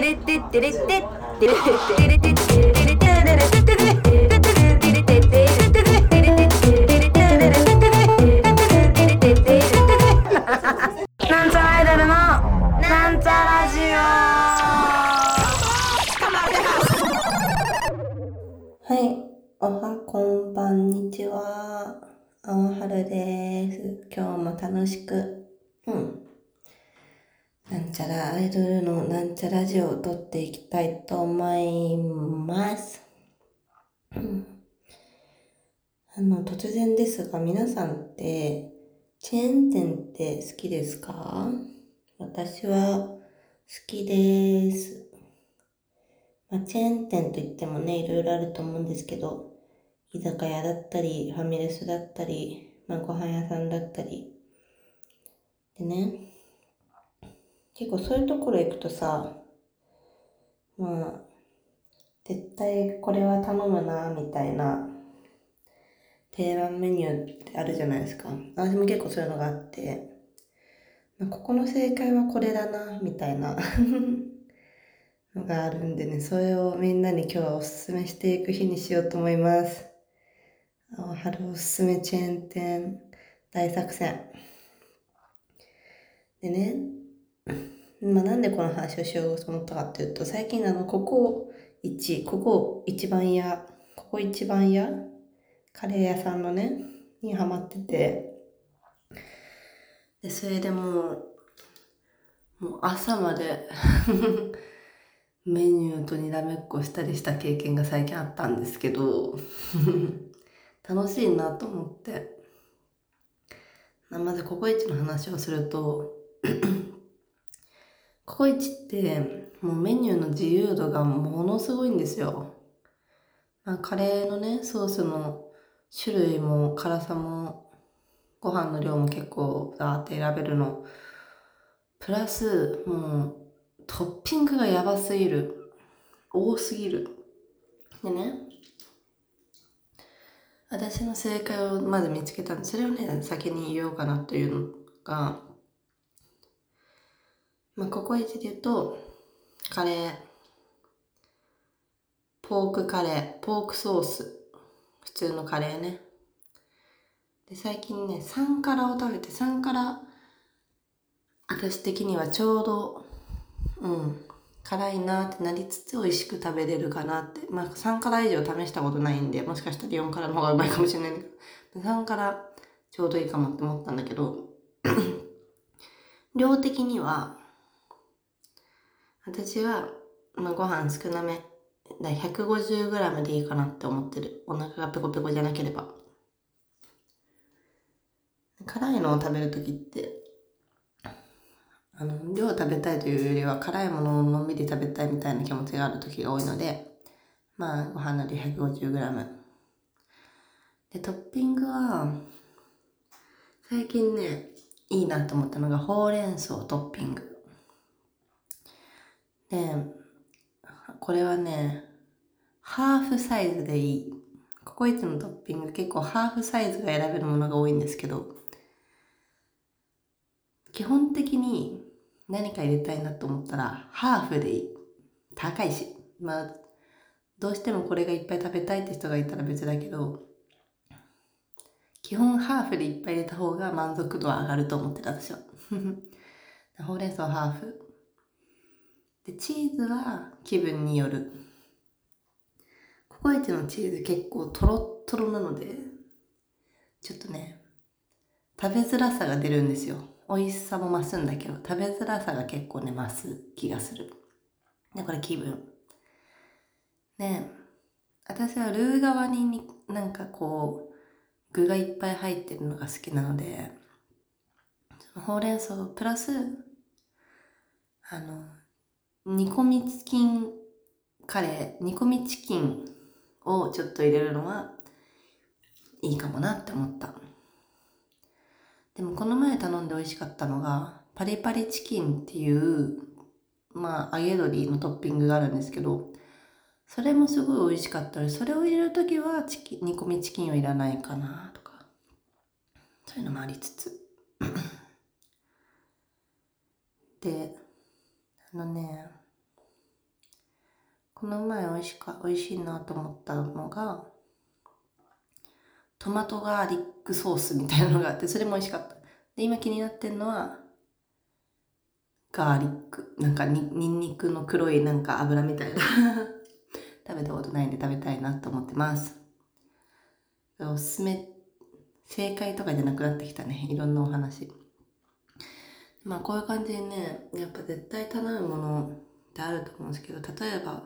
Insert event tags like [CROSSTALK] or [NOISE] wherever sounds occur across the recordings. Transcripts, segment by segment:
なんちジオを撮っていきたいと思います。あの、突然ですが、皆さんって、チェーン店って好きですか？私は好きです。まあ、チェーン店といってもね、いろいろあると思うんですけど、居酒屋だったり、ファミレスだったり、まあ、ご飯屋さんだったり。でね、結構そういうところ行くとさ、まあ、絶対これは頼むな、みたいな、定番メニューってあるじゃないですか。私も結構そういうのがあって、まあここの正解はこれだな、みたいな。[LAUGHS] のがあるんでね、それをみんなに今日はおすすめしていく日にしようと思います。春おすすめチェーン店大作戦。でね、まあ、なんでこの話をしようと思ったかっていうと、最近あの、ここ一、ここ一番屋、ここ一番屋カレー屋さんのね、にハマってて、で、それでもう、もう朝まで [LAUGHS] メニューとにらめっこしたりした経験が最近あったんですけど、[LAUGHS] 楽しいなと思って。まずココイチの話をすると、ココイチってもうメニューの自由度がものすごいんですよ。まあ、カレーのね、ソースの種類も辛さもご飯の量も結構ザーって選べるの。プラス、もうトッピングがやばすぎる。多すぎる。でね、私の正解をまず見つけたんで、それをね、先に言おうかなというのが、まあ、ココイチで言うと、カレー、ポークカレー、ポークソース、普通のカレーね。で、最近ね、3辛を食べて、3辛、私的にはちょうど、うん、辛いなってなりつつ美味しく食べれるかなって。まあ3辛以上試したことないんで、もしかしたら4辛の方がうまいかもしれないんだけど、3辛ちょうどいいかもって思ったんだけど、[CLEARS THROAT] 量的には、私は、まあ、ご飯少なめ、だ 150g でいいかなって思ってる。お腹がペコペコじゃなければ。辛いのを食べるときって、あの、量食べたいというよりは辛いものをのんびり食べたいみたいな気持ちがある時が多いので、まあ、ご飯の量 150g。で、トッピングは、最近ね、いいなと思ったのが、ほうれん草トッピング。で、これはね、ハーフサイズでいい。ココイチのトッピング結構ハーフサイズが選べるものが多いんですけど、基本的に何か入れたいなと思ったら、ハーフでいい。高いし。まあ、どうしてもこれがいっぱい食べたいって人がいたら別だけど、基本ハーフでいっぱい入れた方が満足度は上がると思ってた私は。[LAUGHS] ほうれん草ハーフ。で、チーズは気分による。ココイチのチーズ結構トロットロなので、ちょっとね、食べづらさが出るんですよ。美味しさも増すんだけど、食べづらさが結構ね、増す気がする。で、これ気分。ね私はルー側になんかこう、具がいっぱい入ってるのが好きなので、ほうれん草プラス、あの、煮込みチキンカレー、煮込みチキンをちょっと入れるのはいいかもなって思った。でもこの前頼んで美味しかったのが、パリパリチキンっていう、まあ揚げ鶏のトッピングがあるんですけど、それもすごい美味しかった、それを入れるときはチキ、煮込みチキンはいらないかなとか、そういうのもありつつ。[COUGHS] で、あのね、この前美味しか、美味しいなと思ったのが、トマトガーリックソースみたいなのがあって、それも美味しかった。で、今気になってんのは、ガーリック。なんかに、ニンニクの黒いなんか油みたいな。[LAUGHS] 食べたことないんで食べたいなと思ってます。おすすめ、正解とかじゃなくなってきたね。いろんなお話。まあこういう感じでね、やっぱ絶対頼むものってあると思うんですけど、例えば、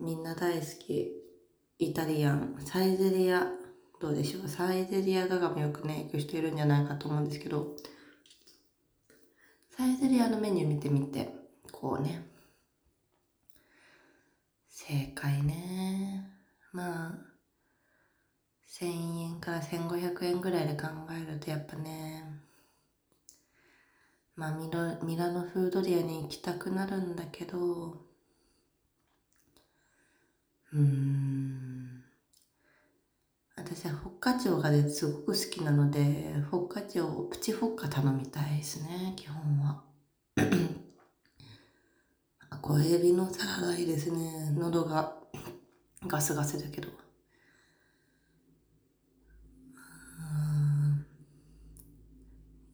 みんな大好き、イタリアン、サイゼリア、どうでしょう？サイゼリアガガもよくね、行く人いるんじゃないかと思うんですけど、サイゼリアのメニュー見てみて、こうね、正解ね。まあ、1000円から1500円ぐらいで考えるとやっぱね、まあミラミラノフードリアに行きたくなるんだけど、うーん。私はフォッカチョウがねすごく好きなので、フォッカチョウ、プチフォッカ頼みたいですね、基本は。[CLEARS THROAT] 小エビのサラダいいですね。喉がガスガスだけど。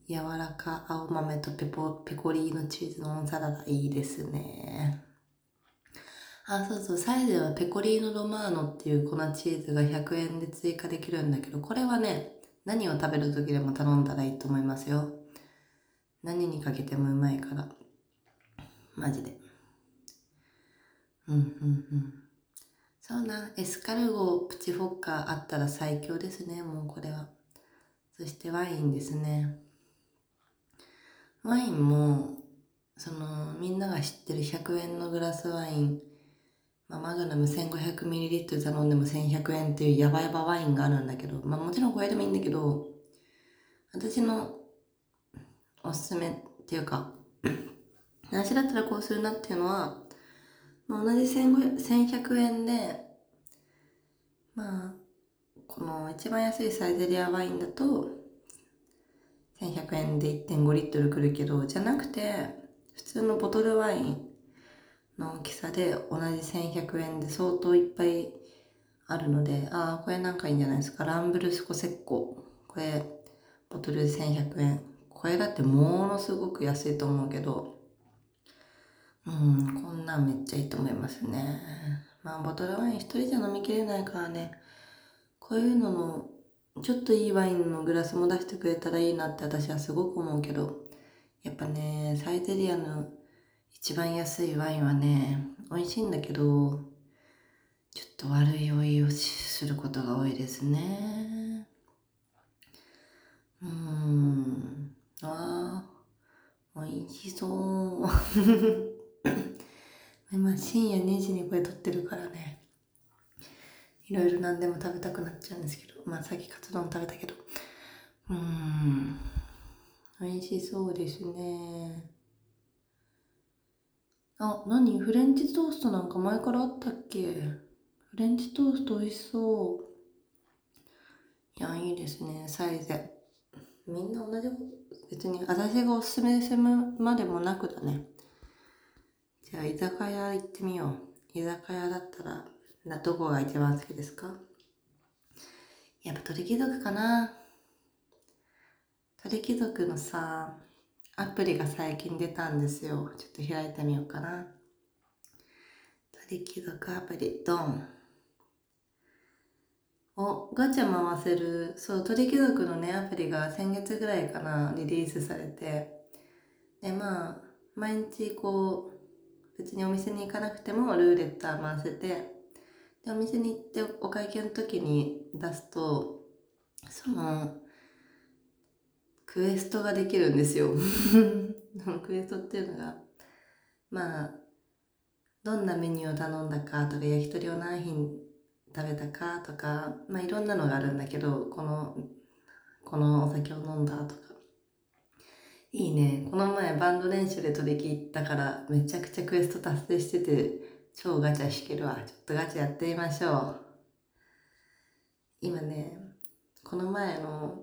柔らか青豆とペポペコリーノチーズのサラダいいですね。あ、そうそう、サイズはペコリーノロマーノっていう粉チーズが100円で追加できるんだけど、これはね、何を食べる時でも頼んだらいいと思いますよ。何にかけてもうまいから。マジで。うんうんうん。そうな、エスカルゴプチフォッカあったら最強ですね、もうこれは。そしてワインですね。ワインも、その、みんなが知ってる100円のグラスワイン、まあ、マグナム 1500ml 頼んでも1100円っていうヤバヤバワインがあるんだけど、まあもちろんこれでもいいんだけど、私のおすすめっていうか、私だったらこうするなっていうのは、まあ、同じ1100円で、まあ、この一番安いサイゼリアワインだと、1100円で1.5リットルくるけど、じゃなくて、普通のボトルワインの大きさで同じ1100円で相当いっぱいあるので、ああ、これなんかいいんじゃないですか。ランブルスコセッコ。これ、ボトル1100円。これだってものすごく安いと思うけど、うん、こんなんめっちゃいいと思いますね。まあ、ボトルワイン一人じゃ飲みきれないからね、こういうののちょっといいワインのグラスも出してくれたらいいなって私はすごく思うけど、やっぱね、サイゼリアの一番安いワインはね、美味しいんだけど、ちょっと悪い酔いをすることが多いですね。うん。ああ、美味しそう。[LAUGHS] 今深夜2時にこれ撮ってるからね。いろいろ何でも食べたくなっちゃうんですけど、まあさっきカツ丼食べたけど、うん、美味しそうですね。あ、何？フレンチトーストなんか前からあったっけ？フレンチトースト美味しそう。いや、いいですね、サイゼ。みんな同じ別に私がおすすめするまでもなくだね。じゃあ、居酒屋行ってみよう。居酒屋だったら、どこが一番好きですか？やっぱ鳥貴族かな鳥貴族のさ、アプリが最近出たんですよ。ちょっと開いてみようかな。鳥貴族アプリ、ドン。お、ガチャ回せる、そう、鳥貴族のね、アプリが先月ぐらいかな、リリースされて。で、まあ、毎日こう、別にお店に行かなくてもルーレット回せて、お店に行ってお会計の時に出すと、その、クエストができるんですよ。[LAUGHS] クエストっていうのが、まあ、どんなメニューを頼んだかとか、焼き鳥を何品食べたかとか、まあいろんなのがあるんだけど、この、このお酒を飲んだとか。いいね。この前バンド練習で取り切ったから、めちゃくちゃクエスト達成してて、超ガチャ引けるわ。ちょっとガチャやってみましょう。今ね、この前の、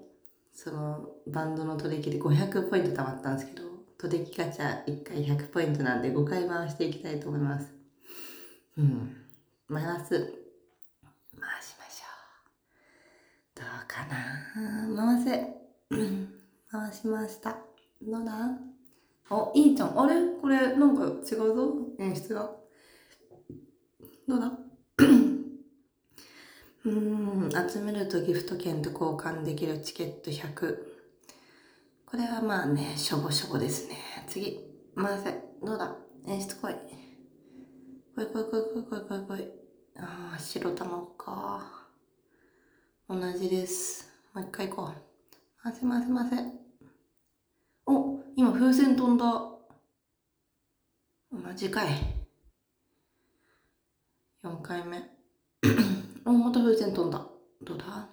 その、バンドの取り切り500ポイント貯まったんですけど、取り引きガチャ1回100ポイントなんで5回回していきたいと思います。うん。マイナス。回しましょう。どうかな回せ。[CLEARS THROAT] 回しました。どうだ？お、いいじゃん。あれ？これ、なんか違うぞ演出が。どうだ？[COUGHS] うーん、集めるとギフト券と交換できるチケット100。これはまあね、しょぼしょぼですね。次、回せ。どうだ？演出来い。来い来い来い来い来い来い。ああ、白卵か。同じです。もう一回行こう。回せ回せ回せ。お、今風船飛んだ。同じかい。4回目。[COUGHS] お、また風船飛んだ。どうだ？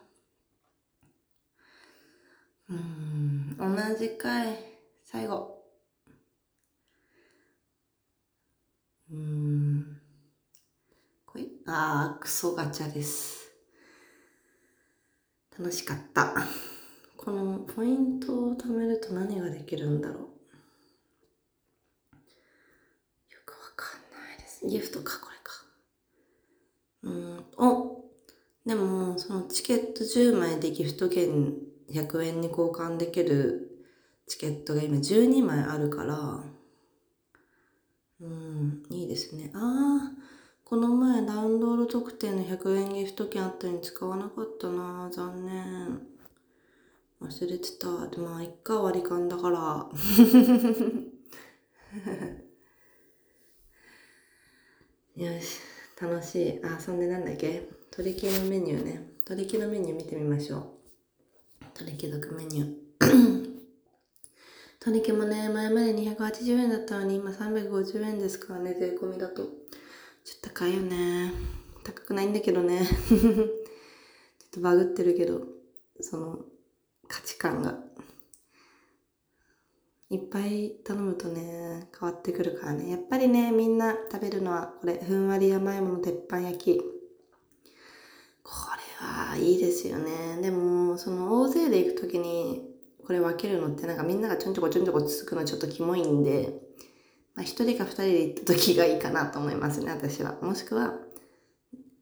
うん、同じかい。最後。うん。こい。あ、クソガチャです。楽しかった。このポイントを貯めると何ができるんだろう。よくわかんないです。ギフトか、これ。うん、おでも、そのチケット10枚でギフト券100円に交換できるチケットが今12枚あるから、うん、いいですね。ああ、この前ダウンロード特典の100円ギフト券あったのに使わなかったな残念。忘れてた。でも、まあ、いっか割り勘だから。[LAUGHS] よし、楽しい。あ、そんでなんだっけ？取り木のメニューね。取り木のメニュー見てみましょう。取り木読メニュー。取り木もね、前まで280円だったのに今350円ですからね、税込みだと。ちょっと高いよね。高くないんだけどね。[LAUGHS] ちょっとバグってるけど、その価値観が。いっぱい頼むとね、変わってくるからね。やっぱりね、みんな食べるのはこれ、ふんわり甘いもの鉄板焼き。これはいいですよね。でも、その大勢で行くときに、これ分けるのってなんかみんながちょんちょこちょんちょこつくのちょっとキモいんで、まあ一人か二人で行った時がいいかなと思いますね、私は。もしくは、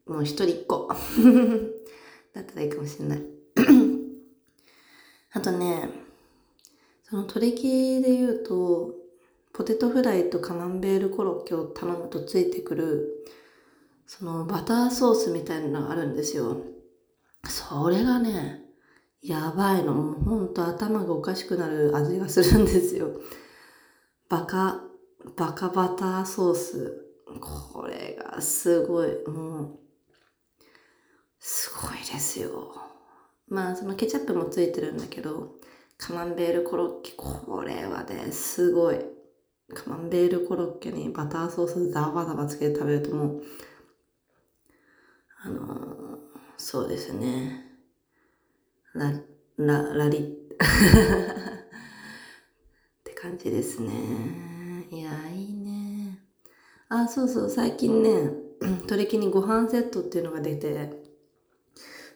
もう一人一個。[LAUGHS] だったらいいかもしれない。[COUGHS] あとね、その取り木で言うと、ポテトフライとカマンベールコロッケを頼むとついてくる、そのバターソースみたいなのがあるんですよ。それがね、やばいの。もうほんと頭がおかしくなる味がするんですよ。バカ、バカバターソース。これがすごい、もう、すごいですよ。まあ、そのケチャップもついてるんだけど、カマンベールコロッケ、これはね、すごい。カマンベールコロッケにバターソースザバザバつけて食べるともう、あのーそうですね。ラ、ラ、ラリ [LAUGHS] って感じですね。いや、いいね。あ、そうそう、最近ね、[CLEARS THROAT] 取り木にご飯セットっていうのが出て、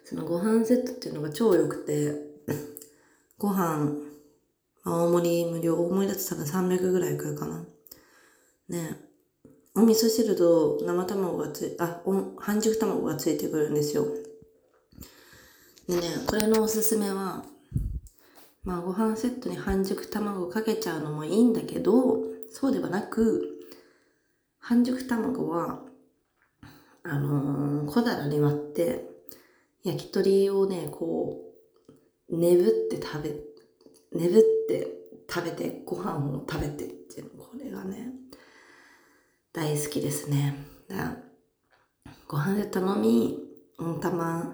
そのご飯セットっていうのが超良くて、ご飯、大盛り無料、大盛りだと多分300ぐらいくるかな。ねお味噌汁と生卵がつい、あ、半熟卵がついてくるんですよ。でね、これのおすすめは、まあご飯セットに半熟卵かけちゃうのもいいんだけど、そうではなく、半熟卵は、あのー小皿に割って、焼き鳥をね、こうう、ねぶって食べ、ねぶって食べて、ご飯を食べてっていうの、これがね、大好きですね。だご飯で頼み、温玉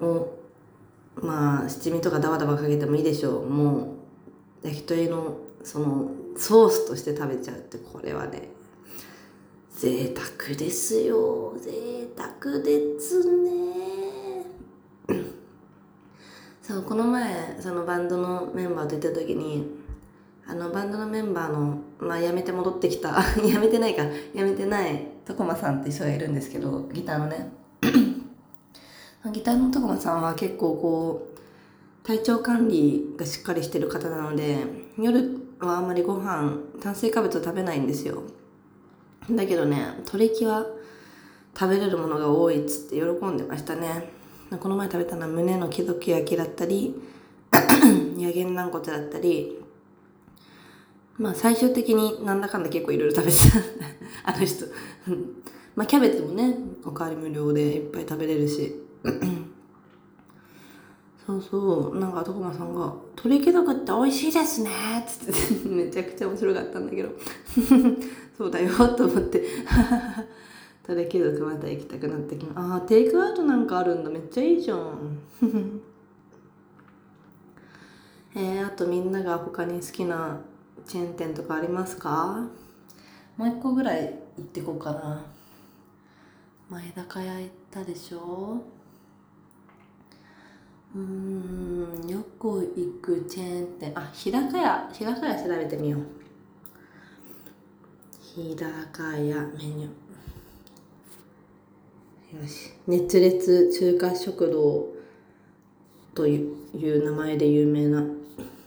を、まあ、七味とかダバダバかけてもいいでしょう。もう、焼き鳥の、その、ソースとして食べちゃうって、これはね、贅沢ですよ。贅沢ですね。そう、この前、そのバンドのメンバーと出た時に、あの、バンドのメンバーの、まあ、辞めて戻ってきた、[LAUGHS] 辞めてないか、辞めてない、トコマさんって人がいるんですけど、ギターのね。[CLEARS THROAT] ギターのトコマさんは結構こう、体調管理がしっかりしてる方なので、夜はあんまりご飯、炭水化物を食べないんですよ。だけどね鳥木は食べれるものが多いっつって喜んでましたねこの前食べたのは胸の貴族焼きだったり [CLEARS THROAT] 野源軟骨だったりまあ最終的になんだかんだ結構いろいろ食べてた。[LAUGHS] あの人。[LAUGHS] まあキャベツもねおかわり無料でいっぱい食べれるし。[COUGHS] そうそう。なんか徳間さんが「鳥貴族って美味しいですね」っつって [LAUGHS] めちゃくちゃ面白かったんだけど。そうだよと思って。鳥貴族また行きたくなってきまあテイクアウトなんかあるんだ。めっちゃいいじゃん。[LAUGHS] えー、あとみんなが他に好きなチェーン店とかありますか？もう一個ぐらい行ってこうかな。前高屋行ったでしょ？うんよく行くチェーン店。あ日高屋。日高屋調べてみよう。日高屋メニュー。よし。熱烈中華食堂という名前で有名な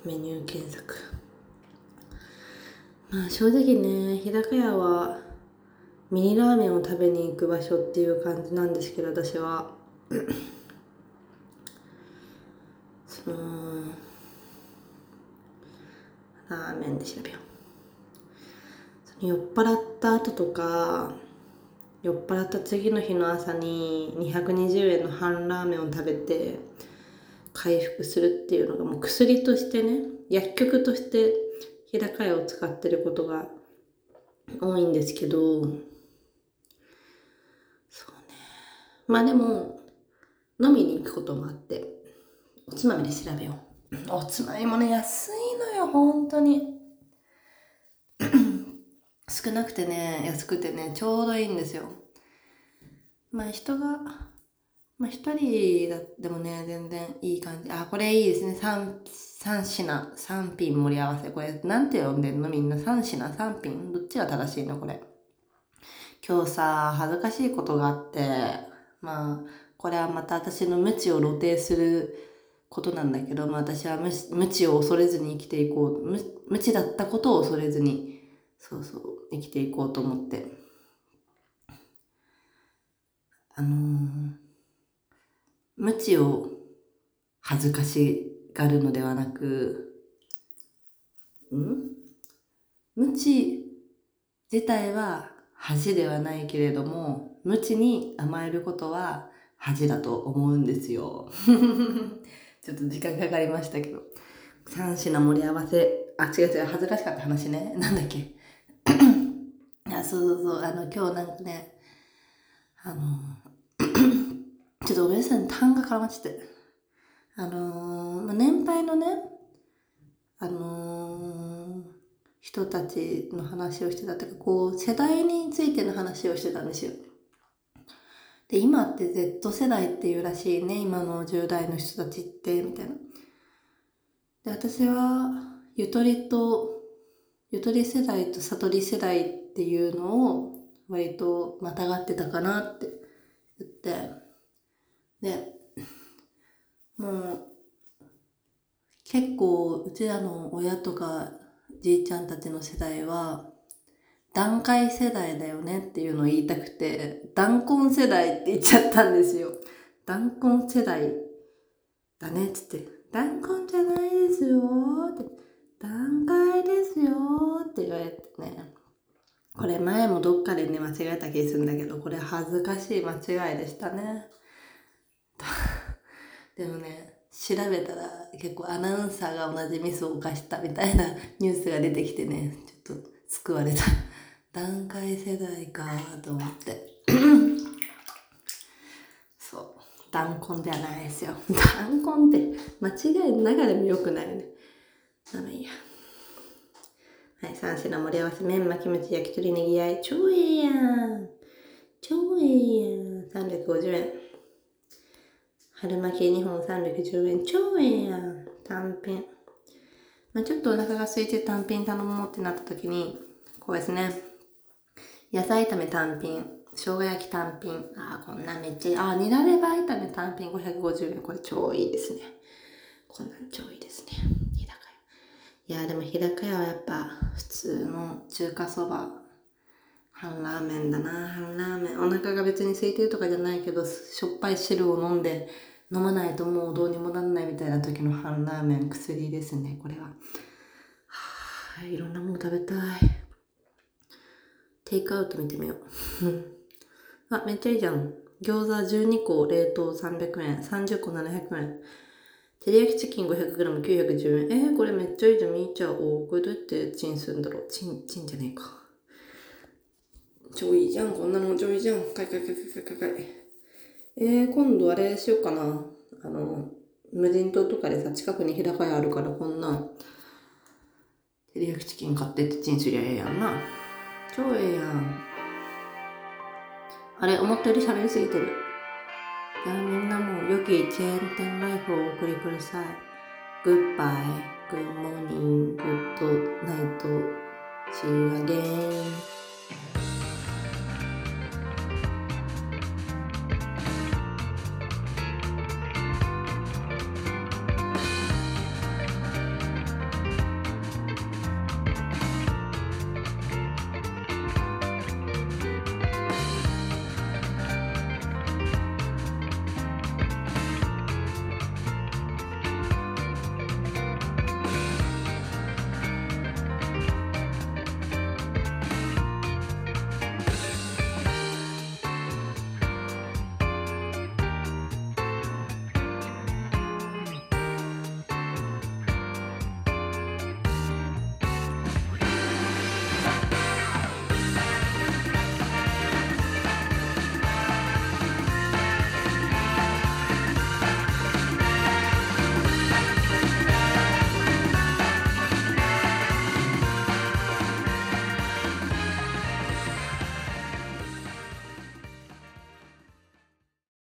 メニュー検索。まあ正直ね日高屋はミニラーメンを食べに行く場所っていう感じなんですけど私は。[COUGHS] そのラーメンで調べよう。酔っ払った後とか酔っ払った次の日の朝に220円の半ラーメンを食べて回復するっていうのがもう薬としてね薬局として日高屋を使ってることが多いんですけどそうね。まあでも飲みに行くこともあっておつまみで調べよう。おつまみもね安いのよ本当に。少なくてね安くてねちょうどいいんですよまあ人がまあ一人だでもね、全然いい感じ。あ、これいいですね。三、三品、三品盛り合わせ。これ、なんて呼んでんの？みんな三品、三品どっちが正しいの？これ。今日さ、恥ずかしいことがあって、まあ、これはまた私の無知を露呈することなんだけど、まあ私は無無知を恐れずに生きていこう無。無知だったことを恐れずに、そうそう、生きていこうと思って。あのー無知を恥ずかしがるのではなく、ん？無知自体は恥ではないけれども、無知に甘えることは恥だと思うんですよ。[LAUGHS] ちょっと時間かかりましたけど。三品盛り合わせ。あ、違う違う、恥ずかしかった話ね。なんだっけ？そうそうそう、あの、今日なんかね、あの、[CLEARS THROAT] ちょっとおやさん単が絡まってて。あの、まあ、年配のね、あの、人たちの話をしてたというか、こう、世代についての話をしてたんですよ。で、今って Z 世代っていうらしいね、今の10代の人たちって、みたいな。で、私は、ゆとりと、ゆとり世代と悟り世代っていうのを、割とまたがってたかなって言って、で、もう、結構、うちらの親とかじいちゃんたちの世代は、段階世代だよねっていうのを言いたくて、弾根世代って言っちゃったんですよ。弾根世代だねっつって、弾根じゃないですよって、段階ですよって言われてね。これ前もどっかでね、間違えた気するんだけど、これ恥ずかしい間違いでしたね。[LAUGHS] でもね、調べたら結構アナウンサーが同じミスを犯したみたいな [LAUGHS] ニュースが出てきてね、ちょっと救われた。段階世代かと思って。[COUGHS] そう。弾根ではないですよ。弾根って間違いの中でも良くないよね。まあいいや。はい、三品盛り合わせ、麺巻き餅、焼き鳥、ネギあい。超いいやん。超いいやん。350円。春巻き2本310円。超ええやん。単品。まあ、ちょっとお腹が空いて単品頼もうってなった時に、こうですね。野菜炒め単品。生姜焼き単品。ああ、こんなめっちゃ。ああ、ニラレバ炒め単品550円。これ超いいですね。こんなん超いいですね。いや、でも日高屋はやっぱ普通の中華そば。半ラーメンだな。半ラーメン。お腹が別に空いてるとかじゃないけどしょっぱい汁を飲んで飲まないともうどうにもなんないみたいな時の半ラーメン薬ですねこれは。はあいろんなもの食べたい。テイクアウト見てみよう。[LAUGHS] あめっちゃいいじゃん。餃子12個冷凍300円。30個700円。照り焼きチキン 500g910 円。えー、これめっちゃいいじゃん。みーちゃん。おこれどうやってチンするんだろう。チン、チンじゃねえか。超いいじゃん。こんなの超いいじゃん。かいかいかいかいかいかい。えー、今度あれしようかな。あの、無人島とかでさ、近くに日高屋あるから、こんな、照り焼きチキン買ってってチンすりゃええやんな。超ええやん。あれ、思ったより喋りすぎてる。じゃあみんなも良きチェーン店ライフをお送りください。 Goodbye、good morning、good night、see again